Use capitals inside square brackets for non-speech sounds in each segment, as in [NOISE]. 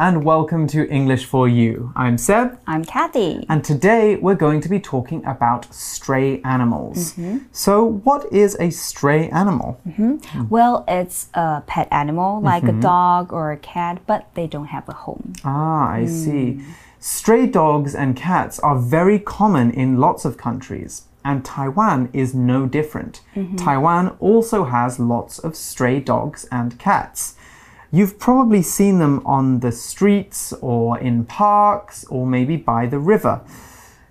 And welcome to English for You. I'm Seb. I'm Kathy. And today we're going to be talking about stray animals. Mm-hmm. So, what is a stray animal? Mm-hmm. Well, it's a pet animal like a mm-hmm. dog or a cat, but they don't have a home. Ah, I mm. see. Stray dogs and cats are very common in lots of countries, and Taiwan is no different. Taiwan also has lots of stray dogs and cats. You've probably seen them on the streets or in parks or maybe by the river.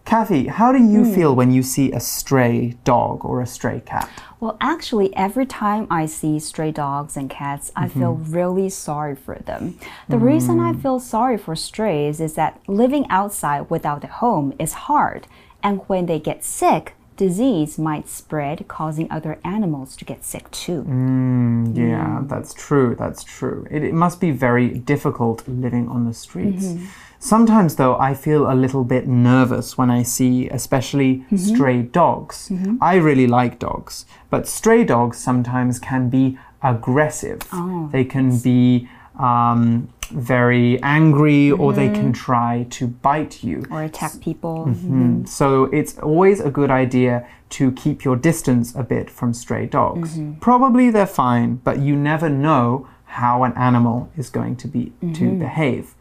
Kathy, how do you hmm. feel when you see a stray dog or a stray cat? Well, actually, every time I see stray dogs and cats, I feel mm-hmm. really sorry for them. The hmm. reason I feel sorry for strays is that living outside without a home is hard, and when they get sick, disease might spread, causing other animals to get sick too. Mm, yeah, that's true. That's true. It, it must be very difficult living on the streets. Mm-hmm. Sometimes, though, I feel a little bit nervous when I see, especially mm-hmm. stray dogs. Mm-hmm. I really like dogs, but stray dogs sometimes can be aggressive. Oh. they can be um, very angry or they can mm-hmm. try to bite you. Or attack people. Mm, So it's always a good idea to keep your distance a bit from stray dogs. Probably they're fine, but you never know how an animal is going to be to behave.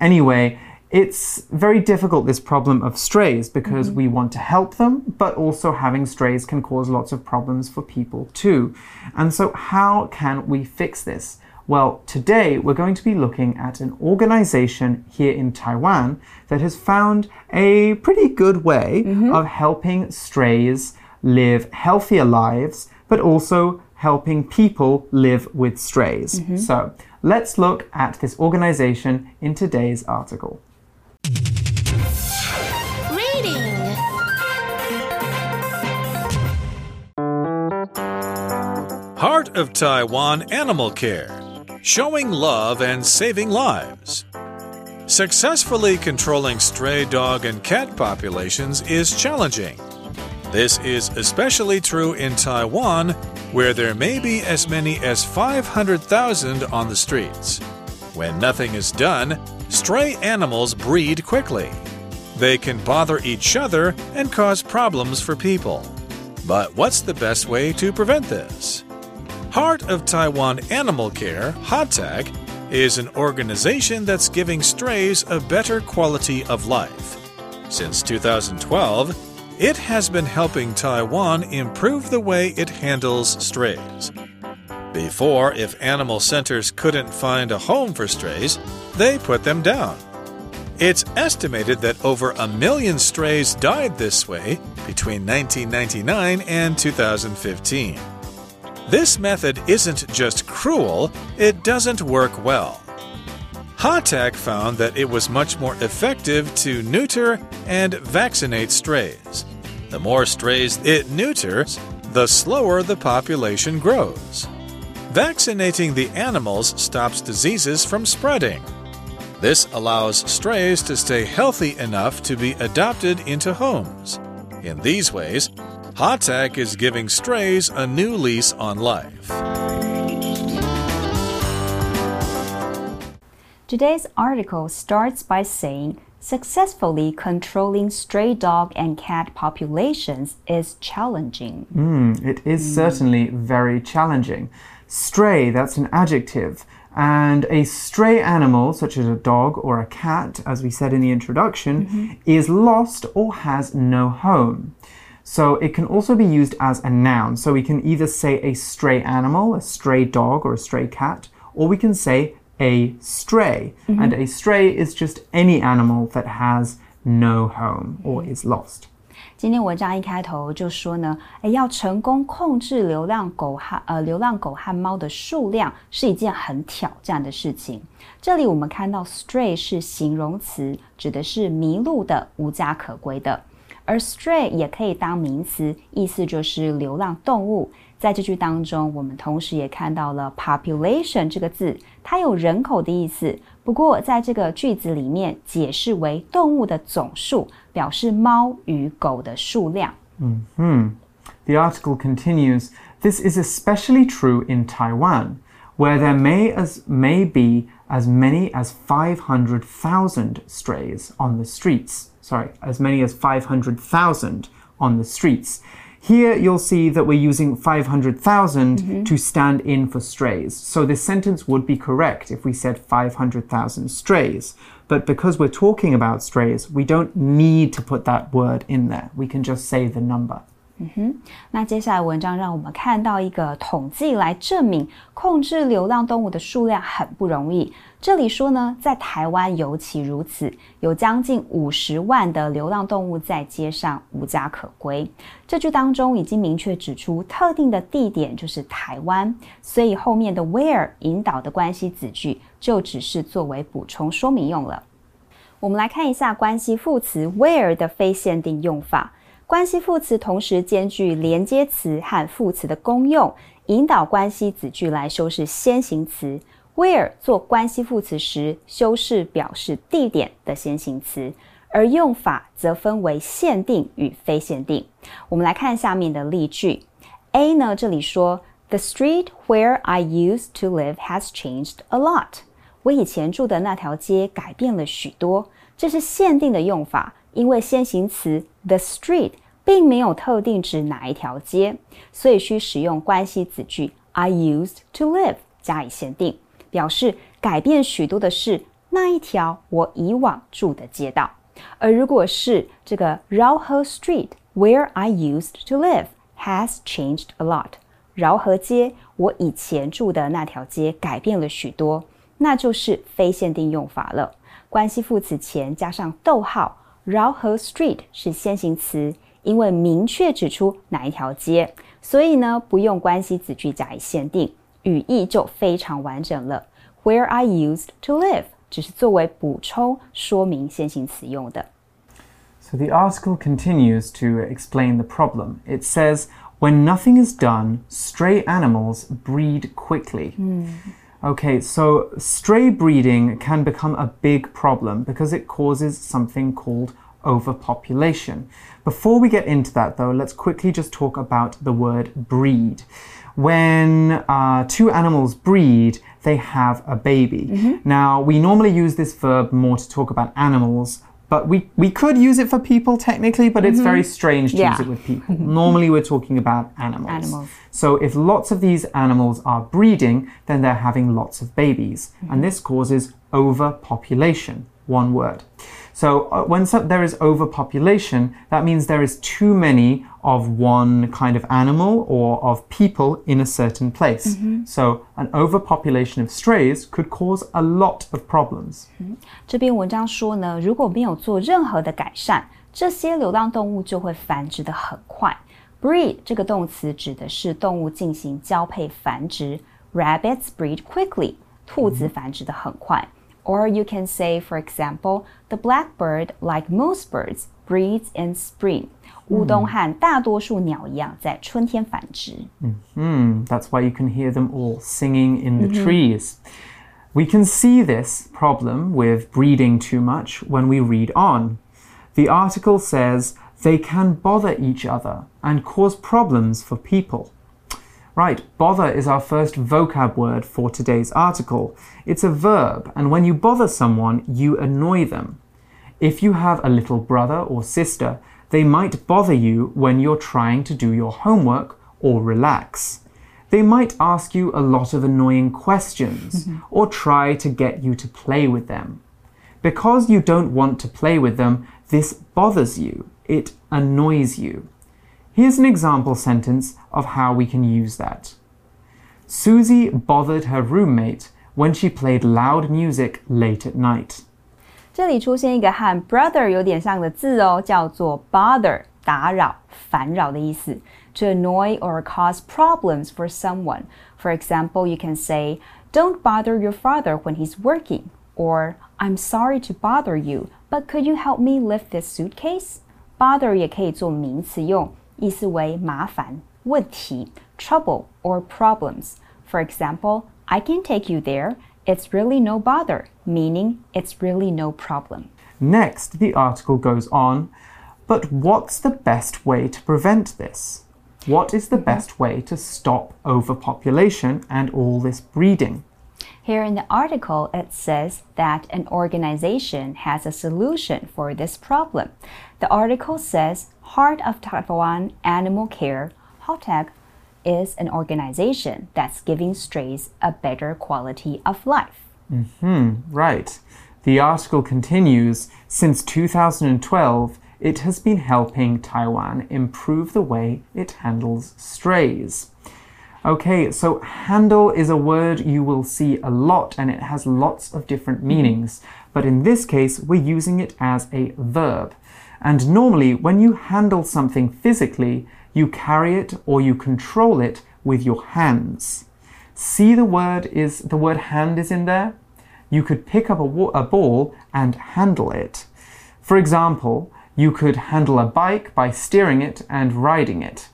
Anyway, it's very difficult this problem of strays because we want to help them, but also having strays can cause lots of problems for people too. And so how can we fix this? Well, today we're going to be looking at an organization here in Taiwan that has found a pretty good way mm-hmm. of helping strays live healthier lives, but also helping people live with strays. Mm-hmm. So let's look at this organization in today's article. Reading. Heart of Taiwan Animal Care Showing Love and Saving Lives. Successfully controlling stray dog and cat populations is challenging. This is especially true in Taiwan, where there may be as many as 500,000 on the streets. When nothing is done, stray animals breed quickly. They can bother each other and cause problems for people. But what's the best way to prevent this? Heart of Taiwan Animal Care, HOTAC, is an organization that's giving strays a better quality of life. Since 2012, it has been helping Taiwan improve the way it handles strays. Before, if animal centers couldn't find a home for strays, they put them down. It's estimated that over a million strays died this way between 1999 and 2015. This method isn't just cruel, it doesn't work well. HOTAC found that it was much more effective to neuter and vaccinate strays. The more strays it neuters, the slower the population grows. Vaccinating the animals stops diseases from spreading. This allows strays to stay healthy enough to be adopted into homes. In these ways, HOTAC is giving strays a new lease on life. Today's article starts by saying successfully controlling stray dog and cat populations is challenging. Mm, it is certainly very challenging. Stray, that's an adjective. And a stray animal, such as a dog or a cat, as we said in the introduction, is lost or has no home. So it can also be used as a noun. So we can either say a stray animal, a stray dog, or a stray cat, or we can say a stray. And a stray is just any animal that has no home or is lost. 今天文章一开头就说呢，诶，要成功控制流浪狗和呃流浪狗和猫的数量是一件很挑战的事情。这里我们看到 stray 是形容词，指的是迷路的、无家可归的， 而 stray 也可以当名词，意思就是流浪动物。在这句当中，我们同时也看到了 population 这个字，它有人口的意思。不过在这个句子里面，解释为动物的总数，表示猫与狗的数量。 The article continues This is especially true in Taiwan, where there may, as, may be as many as 500,000 strays on the streets. Sorry, as many as 500,000 on the streets. Here you'll see that we're using 500,000 mm-hmm. to stand in for strays. So this sentence would be correct if we said 500,000 strays. But because we're talking about strays, we don't need to put that word in there. We can just say the number. 嗯哼那接下来文章让我们看到一个统计来证明控制流浪动物的数量很不容易。这里说呢，在台湾尤其如此，有将近五十万的流浪动物在街上无家可归。这句当中已经明确指出特定的地点就是台湾，所以后面的 where 引导的关系子句就只是作为补充说明用了。我们来看一下关系副词 where 的非限定用法。关系副词同时兼具连接词和副词的功用，引导关系子句来修饰先行词。where 做关系副词时，修饰表示地点的先行词，而用法则分为限定与非限定。我们来看下面的例句。A 呢，这里说，The street where I used to live has changed a lot。我以前住的那条街改变了许多，这是限定的用法，因为先行词 the street 并没有特定指哪一条街，所以需使用关系子句 I used to live 加以限定，表示改变许多的是那一条我以往住的街道。而如果是这个饶河 Street where I used to live has changed a lot，饶河街我以前住的那条街改变了许多，那就是非限定用法了。关系副词前加上逗号，Raohe Street 是先行词，因为明确指出哪一条街，所以呢不用关系子句加以限定，语义就非常完整了。Where I used to live 只是作为补充说明先行词用的。So the article continues to explain the problem. It says, when nothing is done, stray animals breed quickly. Hmm. Okay, so stray breeding can become a big problem because it causes something called overpopulation. Before we get into that, though, let's quickly just talk about the word breed. When uh, two animals breed, they have a baby. Now, we normally use this verb more to talk about animals, but we, we could use it for people technically, but it's very mm-hmm. strange to Yeah. use it with people. [LAUGHS] Normally, we're talking about animals. Animals. So, if lots of these animals are breeding, then they're having lots of babies. And mm-hmm. this causes overpopulation. One word. So, uh, when so- there is overpopulation, that means there is too many of one kind of animal or of people in a certain place. So, an overpopulation of strays could cause a lot of problems. 这篇文章说呢，如果没有做任何的改善，这些流浪动物就会繁殖的很快。Breed 这个动词指的是动物进行交配繁殖，Rabbits breed quickly，兔子繁殖的很快。 or you can say, for example, the blackbird, like most birds, breeds in spring. 乌鸫和大多数鸟一样，在春天繁殖。嗯嗯，That's why you can hear them all singing in the mm-hmm. trees. We can see this problem with breeding too much when we read on. The article says they can bother each other and cause problems for people. Right, bother is our first vocab word for today's article. It's a verb, and when you bother someone, you annoy them. If you have a little brother or sister, they might bother you when you're trying to do your homework or relax. They might ask you a lot of annoying questions mm-hmm. or try to get you to play with them. Because you don't want to play with them, this bothers you. It annoys you. Here's an example sentence of how we can use that. Susie bothered her roommate when she played loud music late at night. 这里出现一个和 brother 有点像的字哦，叫做 bother，打扰、烦扰的意思。To annoy or cause problems for someone. For example, you can say, "Don't bother your father when he's working," or "I'm sorry to bother you, but could you help me lift this suitcase?" Bother 也可以做名词用， 意思为麻烦、问题、trouble or problems. For example, I can take you there. It's really no bother, meaning it's really no problem. Next, the article goes on, but what's the best way to prevent this? What is the best way to stop overpopulation and all this breeding? Here in the article, it says that an organization has a solution for this problem. The article says Heart of Taiwan Animal Care, HOTAC, is an organization that's giving strays a better quality of life. Hmm, right. The article continues Since 2012, it has been helping Taiwan improve the way it handles strays. Okay, so handle is a word you will see a lot and it has lots of different meanings. But in this case, we're using it as a verb. And normally, when you handle something physically, you carry it or you control it with your hands. See the word is the word hand is in there? You could pick up a, a ball and handle it. For example, you could handle a bike by steering it and riding it.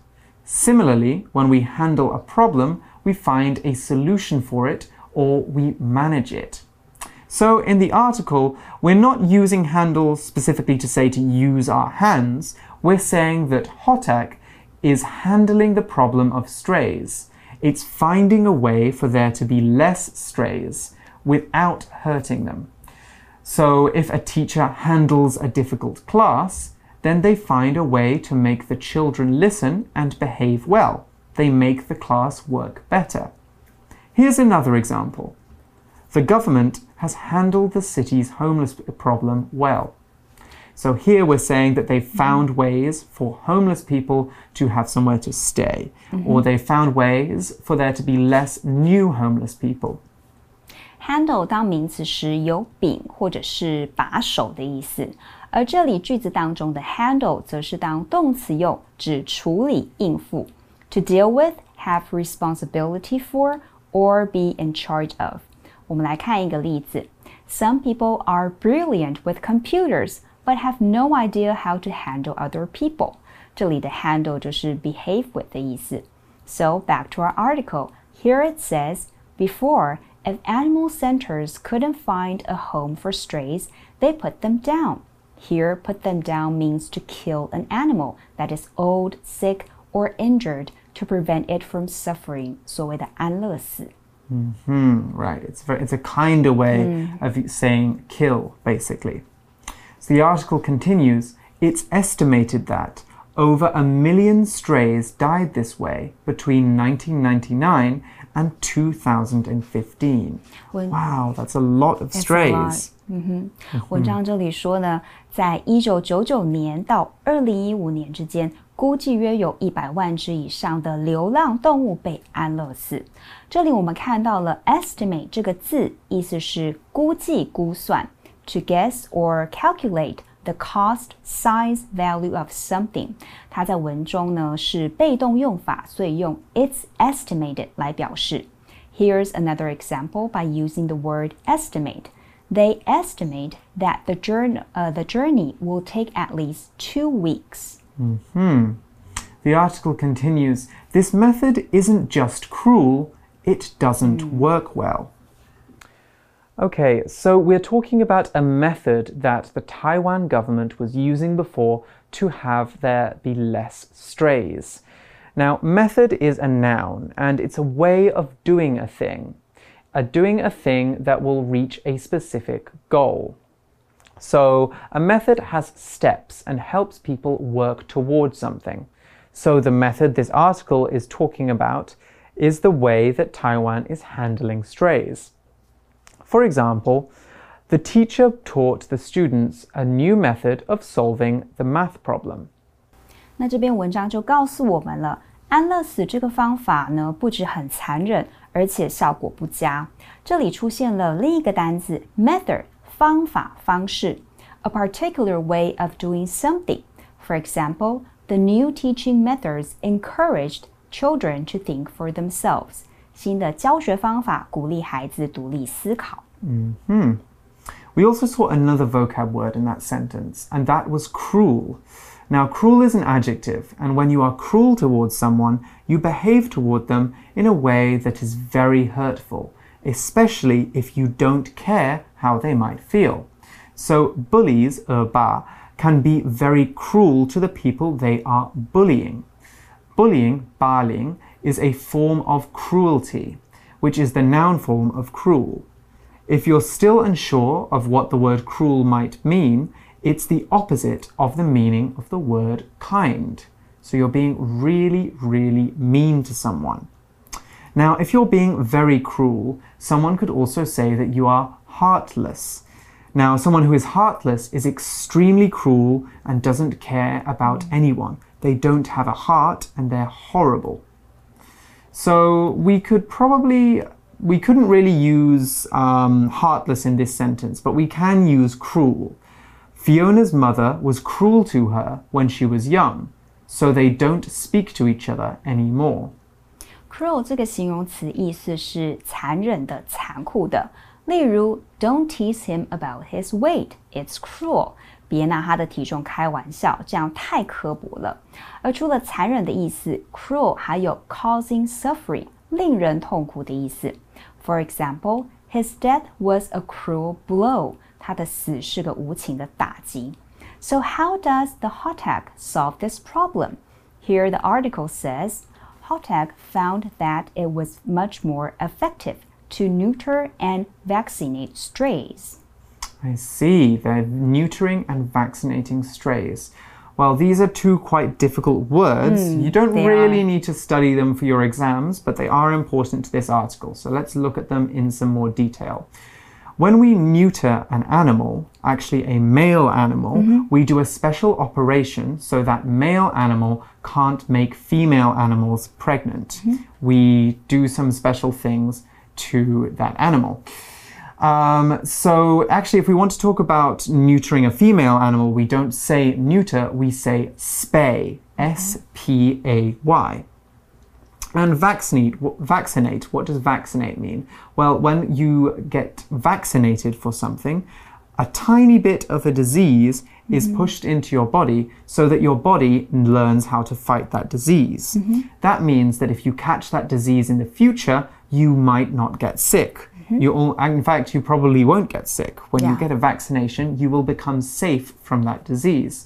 Similarly, when we handle a problem, we find a solution for it or we manage it. So, in the article, we're not using handle specifically to say to use our hands. We're saying that HOTAC is handling the problem of strays. It's finding a way for there to be less strays without hurting them. So, if a teacher handles a difficult class, then they find a way to make the children listen and behave well. They make the class work better. Here's another example. The government has handled the city's homeless problem well. So here we're saying that they've found ways for homeless people to have somewhere to stay, mm -hmm. or they've found ways for there to be less new homeless people. Handle 当名词时有柄或者是把手的意思，而这里句子当中的 handle 则是当动词用，指处理、应付。To deal with, have responsibility for, or be in charge of。 我们来看一个例子：Some people are brilliant with computers, but have no idea how to handle other people。这里的 handle 就是 behave with 的意思。So back to our article. Here it says, before, if animal centers couldn't find a home for strays, they put them down. Here, put them down means to kill an animal that is old, sick, or injured to prevent it from suffering. 所谓的安乐死. Mm -hmm, right. It's very, it's a kinder way mm. of saying kill, basically. So the article continues. It's estimated that over a million strays died this way between 1999 and 2015. wow, that's a lot of strays. 嗯哼，文章这里说呢，在一九九九年到二零一五年之间，估计约有一百万只以上的流浪动物被安乐死。这里我们看到了 estimate 这个字，意思是估计、估算，to guess or calculate the cost, size, value of something。它在文中呢是被动用法，所以用 it's estimated 来表示。Here's another example by using the word estimate. They estimate that the journey, uh, the journey will take at least two weeks. Hmm. The article continues This method isn't just cruel, it doesn't mm. work well. Okay, so we're talking about a method that the Taiwan government was using before to have there be less strays. Now, method is a noun and it's a way of doing a thing are doing a thing that will reach a specific goal. So, a method has steps and helps people work towards something. So, the method this article is talking about is the way that Taiwan is handling strays. For example, the teacher taught the students a new method of solving the math problem. 那这篇文章就告诉我们了，安乐死这个方法呢，不止很残忍， 而且效果不佳。这里出现了另一个单词 method，方法、方式，a particular way of doing something. For example, the new teaching methods encouraged children to think for themselves. 新的教学方法鼓励孩子独立思考。Mm hmm. We also saw another vocab word in that sentence, and that was cruel. Now, cruel is an adjective, and when you are cruel towards someone, you behave toward them in a way that is very hurtful, especially if you don't care how they might feel. So, bullies, ba, can be very cruel to the people they are bullying. Bullying, baling, is a form of cruelty. which is the noun form of cruel. If you're still unsure of what the word cruel might mean, it's the opposite of the meaning of the word kind. So you're being really, really mean to someone. Now, if you're being very cruel, someone could also say that you are heartless. Now, someone who is heartless is extremely cruel and doesn't care about anyone. They don't have a heart and they're horrible. So we could probably, we couldn't really use um, heartless in this sentence, but we can use cruel. Fiona's mother was cruel to her when she was young, so they don't speak to each other anymore. Cruel 这个形容词意思是残忍的、残酷的。例如，Don't tease him about his weight. It's cruel. 别拿他的体重开玩笑，这样太刻薄了。而除了残忍的意思，cruel 还有 causing suffering，令人痛苦的意思。For example, his death was a cruel blow. 他的死是个无情的打击。So how does the HOTAC solve this problem? Here the article says HOTAC found that it was much more effective to neuter and vaccinate strays. I see. They're neutering and vaccinating strays. Well, these are two quite difficult words. Mm, you don't really are. need to study them for your exams, but they are important to this article. So let's look at them in some more detail. When we neuter an animal, actually a male animal, Mm-hmm. we do a special operation so that male animal can't make female animals pregnant. Mm-hmm. We do some special things to that animal. Um, so, actually, if we want to talk about neutering a female animal, we don't say neuter, we say spay. S P A Y. And vaccinate, wh- vaccinate, what does vaccinate mean? Well, when you get vaccinated for something, a tiny bit of a disease is pushed into your body so that your body learns how to fight that disease. That means that if you catch that disease in the future, you might not get sick. You all, in fact, you probably won't get sick. When you Yeah. get a vaccination, you will become safe from that disease.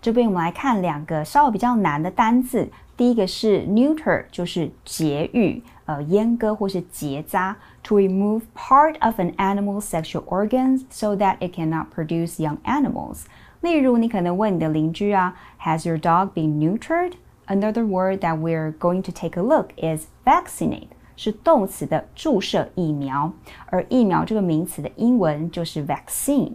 这边我们来看两个稍微比较难的单字。 第一个是 neuter，就是节育、呃阉割或是结扎，to remove part of an animal's sexual organs so that it cannot produce young animals。例如，你可能问你的邻居啊，Has your dog been neutered? Another word that we're going to take a look is vaccinate，是动词的注射疫苗，而疫苗这个名词的英文就是 vaccine。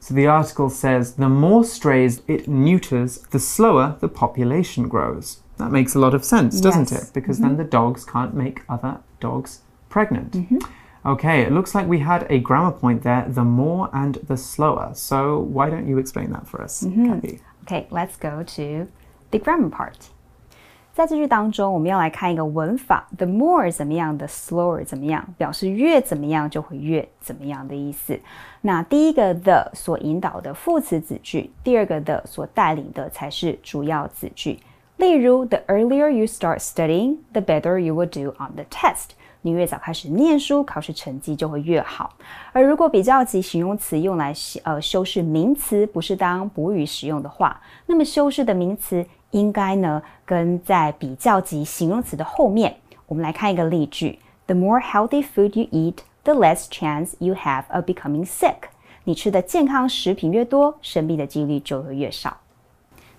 so the article says the more strays it neuters, the slower the population grows. That makes a lot of sense, doesn't Yes. it? Because mm-hmm. then the dogs can't make other dogs pregnant. Mm-hmm. Okay, it looks like we had a grammar point there the more and the slower. So why don't you explain that for us, mm-hmm. Kathy? Okay, let's go to the grammar part. 在这句当中，我们要来看一个文法，the more 怎么样，the slower 怎么样，表示越怎么样就会越怎么样的意思。那第一个 the 所引导的副词子句，第二个 the 所带领的才是主要子句。例如，the earlier you start studying, the better you will do on the test。你越早开始念书，考试成绩就会越好。而如果比较级形容词用来呃修饰名词，不是当补语使用的话，那么修饰的名词应该呢跟在比较级形容词的后面。我们来看一个例句：The more healthy food you eat, the less chance you have of becoming sick。你吃的健康食品越多，生病的几率就会越少。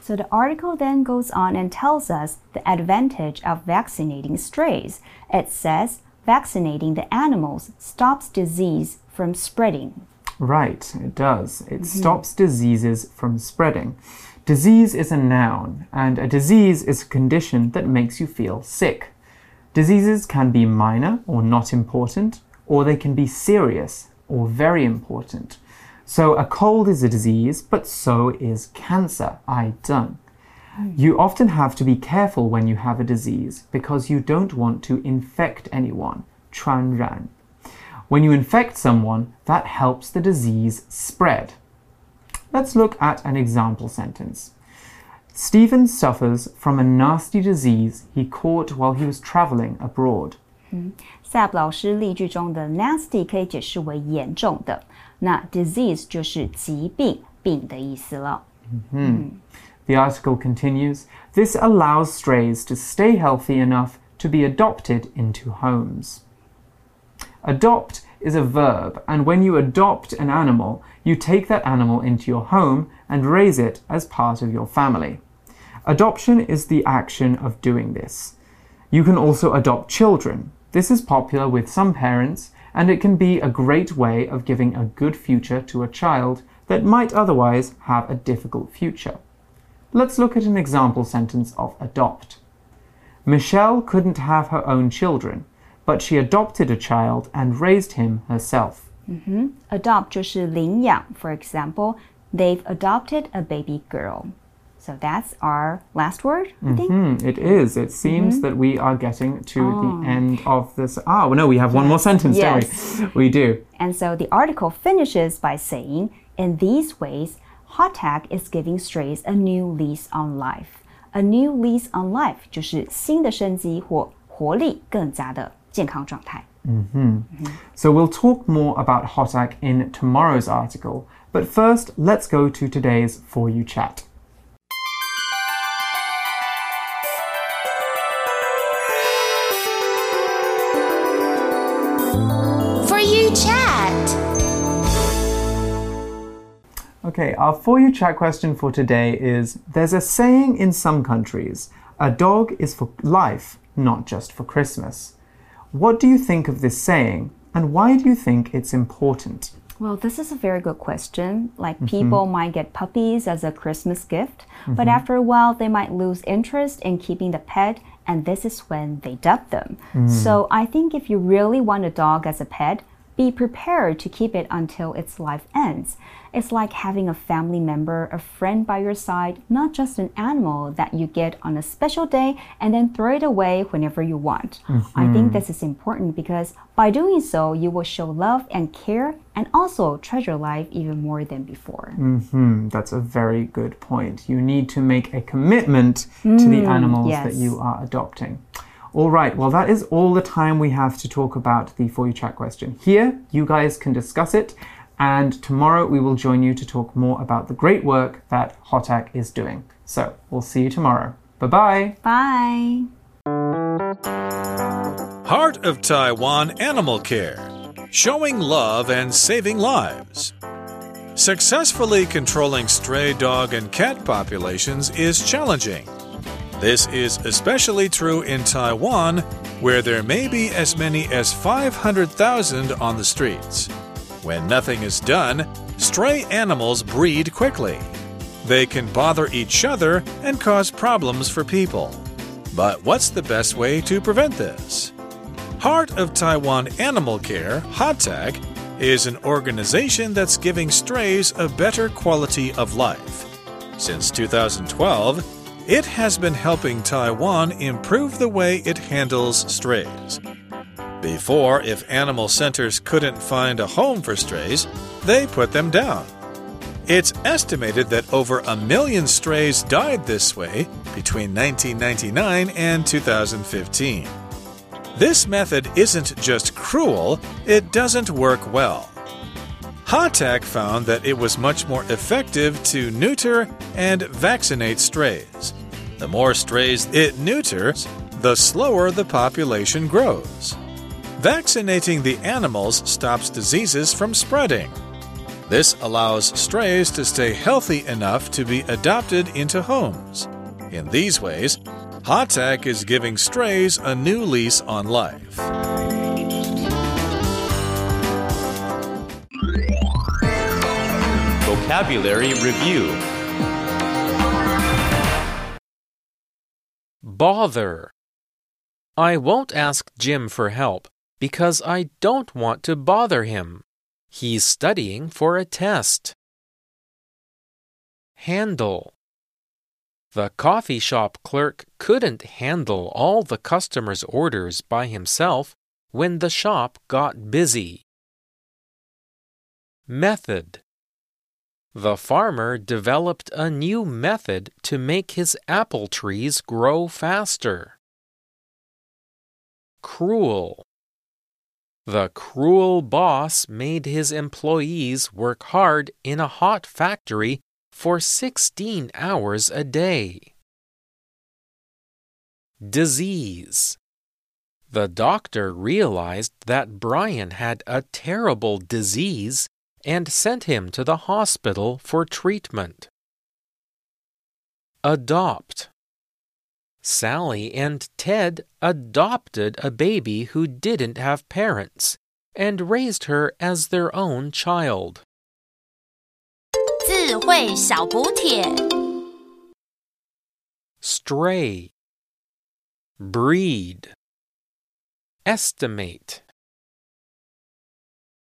So the article then goes on and tells us the advantage of vaccinating strays. It says vaccinating the animals stops disease from spreading. Right, it does. It stops diseases from spreading. Disease is a noun, and a disease is a condition that makes you feel sick. Diseases can be minor or not important, or they can be serious or very important. So a cold is a disease, but so is cancer. I done. Hmm. You often have to be careful when you have a disease because you don't want to infect anyone. 传染. When you infect someone, that helps the disease spread. Let's look at an example sentence. Stephen suffers from a nasty disease he caught while he was traveling abroad. 萨布老师例句中的 nasty 可以解释为严重的，那 disease 就是疾病、病的意思了。 The article continues This allows strays to stay healthy enough to be adopted into homes. Adopt is a verb, and when you adopt an animal, you take that animal into your home and raise it as part of your family. Adoption is the action of doing this. You can also adopt children. This is popular with some parents, and it can be a great way of giving a good future to a child that might otherwise have a difficult future. Let's look at an example sentence of adopt. Michelle couldn't have her own children, but she adopted a child and raised him herself. Mm -hmm. Adopt 就是领养. For example, they've adopted a baby girl. So that's our last word, I think. Mm -hmm. It is. It seems mm -hmm. that we are getting to oh. the end of this. Ah, well, no, we have yes. one more sentence, yes. don't we? We do. And so the article finishes by saying, in these ways, HOTAC is giving strays a new lease on life. A new lease on life 就是新的生机或活力更加的健康状态。Mm -hmm. Mm-hmm. So we'll talk more about HOTAC in tomorrow's article, but first let's go to today's For You chat. For You chat. Okay, our For You chat question for today is There's a saying in some countries, a dog is for life, not just for Christmas. What do you think of this saying, and why do you think it's important? Well, this is a very good question. Like mm-hmm. people might get puppies as a Christmas gift, but mm-hmm. after a while they might lose interest in keeping the pet, and this is when they dump them. Mm. So I think if you really want a dog as a pet, be prepared to keep it until its life ends. It's like having a family member, a friend by your side, not just an animal that you get on a special day and then throw it away whenever you want. I think this is important because by doing so, you will show love and care and also treasure life even more than before. Hmm, that's a very good point. You need to make a commitment to the animals that you are adopting. All right, well, that is all the time we have to talk about the For You Chat question. Here, you guys can discuss it, and tomorrow we will join you to talk more about the great work that HOTAC is doing. So, we'll see you tomorrow. Bye bye. Bye. Heart of Taiwan Animal Care Showing Love and Saving Lives. Successfully controlling stray dog and cat populations is challenging. This is especially true in Taiwan, where there may be as many as 500,000 on the streets. When nothing is done, stray animals breed quickly. They can bother each other and cause problems for people. But what's the best way to prevent this? Heart of Taiwan Animal Care, HOTAC, is an organization that's giving strays a better quality of life. Since 2012, it has been helping Taiwan improve the way it handles strays. Before, if animal centers couldn't find a home for strays, they put them down. It's estimated that over a million strays died this way between 1999 and 2015. This method isn't just cruel, it doesn't work well. HOTAC found that it was much more effective to neuter and vaccinate strays. The more strays it neuters, the slower the population grows. Vaccinating the animals stops diseases from spreading. This allows strays to stay healthy enough to be adopted into homes. In these ways, HOTAC is giving strays a new lease on life. Vocabulary Review Bother. I won't ask Jim for help because I don't want to bother him. He's studying for a test. Handle. The coffee shop clerk couldn't handle all the customers' orders by himself when the shop got busy. Method. The farmer developed a new method to make his apple trees grow faster. Cruel. The cruel boss made his employees work hard in a hot factory for 16 hours a day. Disease. The doctor realized that Brian had a terrible disease and sent him to the hospital for treatment. Adopt. Sally and Ted adopted a baby who didn't have parents and raised her as their own child. 智慧小补帖。 Stray. Breed. Estimate.